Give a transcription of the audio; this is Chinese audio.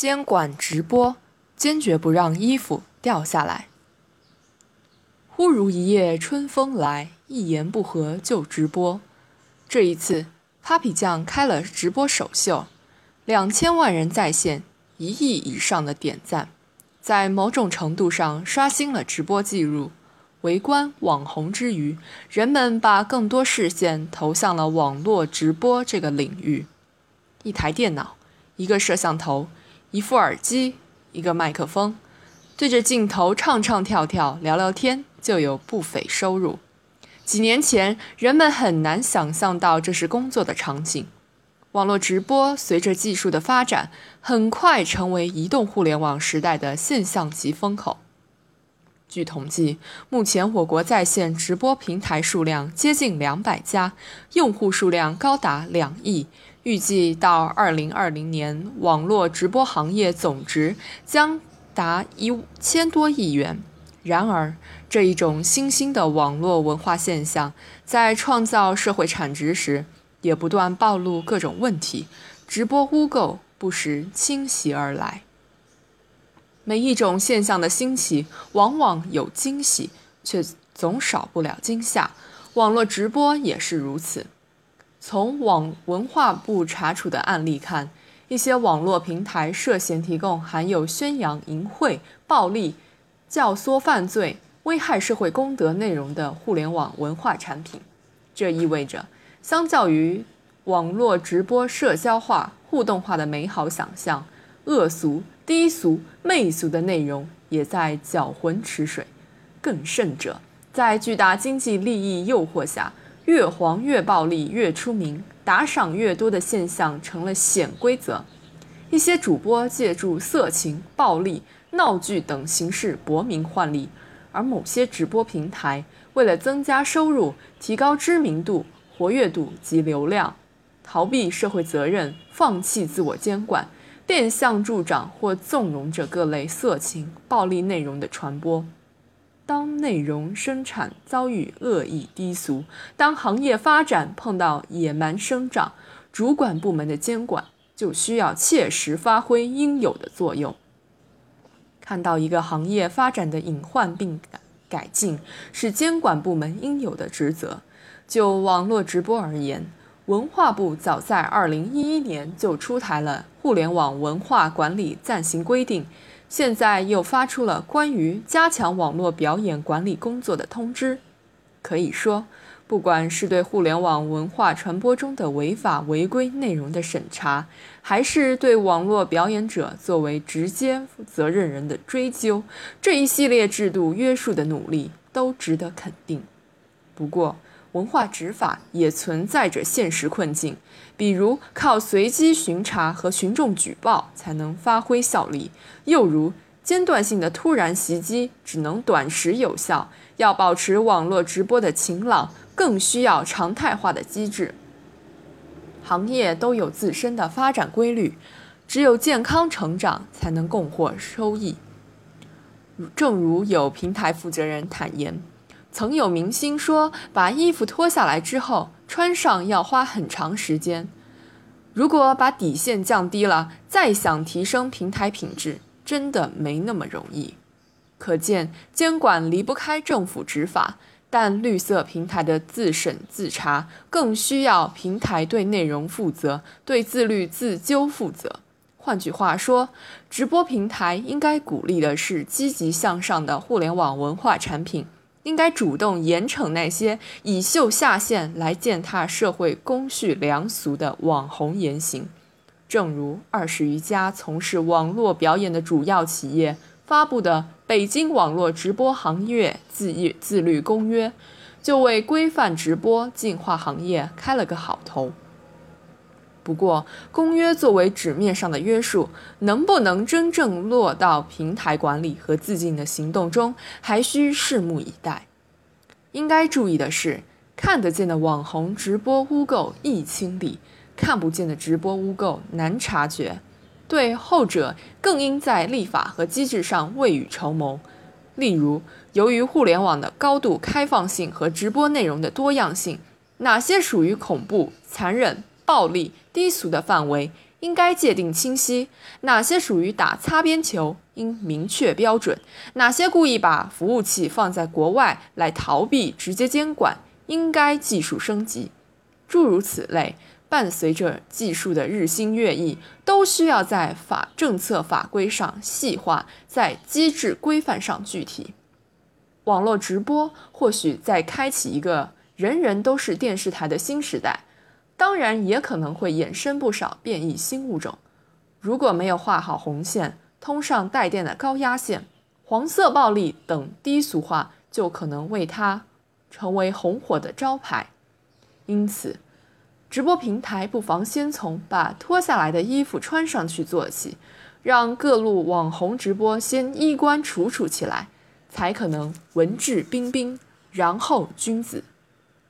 监管直播，坚决不让衣服掉下来。忽如一夜春风来，一言不合就直播。这一次，Papi 酱开了直播首秀，两千万人在线，一亿以上的点赞，在某种程度上刷新了直播记录。围观网红之余，人们把更多视线投向了网络直播这个领域。一台电脑，一个摄像头。一副耳机，一个麦克风，对着镜头唱唱跳跳、聊聊天，就有不菲收入。几年前，人们很难想象到这是工作的场景。网络直播随着技术的发展，很快成为移动互联网时代的现象级风口。据统计，目前我国在线直播平台数量接近两百家，用户数量高达两亿。预计到二零二零年，网络直播行业总值将达一千多亿元。然而，这一种新兴的网络文化现象，在创造社会产值时，也不断暴露各种问题，直播污垢不时侵袭而来。每一种现象的兴起，往往有惊喜，却总少不了惊吓。网络直播也是如此。从网文化部查处的案例看，一些网络平台涉嫌提供含有宣扬淫秽、暴力、教唆犯罪、危害社会公德内容的互联网文化产品。这意味着，相较于网络直播社交化、互动化的美好想象，恶俗。低俗、媚俗的内容也在搅浑池水，更甚者，在巨大经济利益诱惑下，越黄越暴力越出名，打赏越多的现象成了显规则。一些主播借助色情、暴力、闹剧等形式博名换利，而某些直播平台为了增加收入、提高知名度、活跃度及流量，逃避社会责任，放弃自我监管。变相助长或纵容着各类色情、暴力内容的传播。当内容生产遭遇恶意低俗，当行业发展碰到野蛮生长，主管部门的监管就需要切实发挥应有的作用。看到一个行业发展的隐患并改改进，是监管部门应有的职责。就网络直播而言，文化部早在2011年就出台了《互联网文化管理暂行规定》，现在又发出了关于加强网络表演管理工作的通知。可以说，不管是对互联网文化传播中的违法违规内容的审查，还是对网络表演者作为直接责任人的追究，这一系列制度约束的努力都值得肯定。不过，文化执法也存在着现实困境，比如靠随机巡查和群众举报才能发挥效力，又如间断性的突然袭击只能短时有效，要保持网络直播的晴朗，更需要常态化的机制。行业都有自身的发展规律，只有健康成长才能共获收益。正如有平台负责人坦言。曾有明星说，把衣服脱下来之后穿上要花很长时间。如果把底线降低了，再想提升平台品质，真的没那么容易。可见，监管离不开政府执法，但绿色平台的自审自查更需要平台对内容负责，对自律自纠负责。换句话说，直播平台应该鼓励的是积极向上的互联网文化产品。应该主动严惩那些以秀下限来践踏社会公序良俗的网红言行。正如二十余家从事网络表演的主要企业发布的《北京网络直播行业自自律公约》，就为规范直播、净化行业开了个好头。不过，公约作为纸面上的约束，能不能真正落到平台管理和自净的行动中，还需拭目以待。应该注意的是，看得见的网红直播污垢易清理，看不见的直播污垢难察觉。对后者，更应在立法和机制上未雨绸缪。例如，由于互联网的高度开放性和直播内容的多样性，哪些属于恐怖、残忍？暴力低俗的范围应该界定清晰，哪些属于打擦边球，应明确标准；哪些故意把服务器放在国外来逃避直接监管，应该技术升级。诸如此类，伴随着技术的日新月异，都需要在法政策法规上细化，在机制规范上具体。网络直播或许在开启一个人人都是电视台的新时代。当然，也可能会衍生不少变异新物种。如果没有画好红线，通上带电的高压线，黄色暴力等低俗化就可能为它成为红火的招牌。因此，直播平台不妨先从把脱下来的衣服穿上去做起，让各路网红直播先衣冠楚楚起来，才可能文质彬彬，然后君子。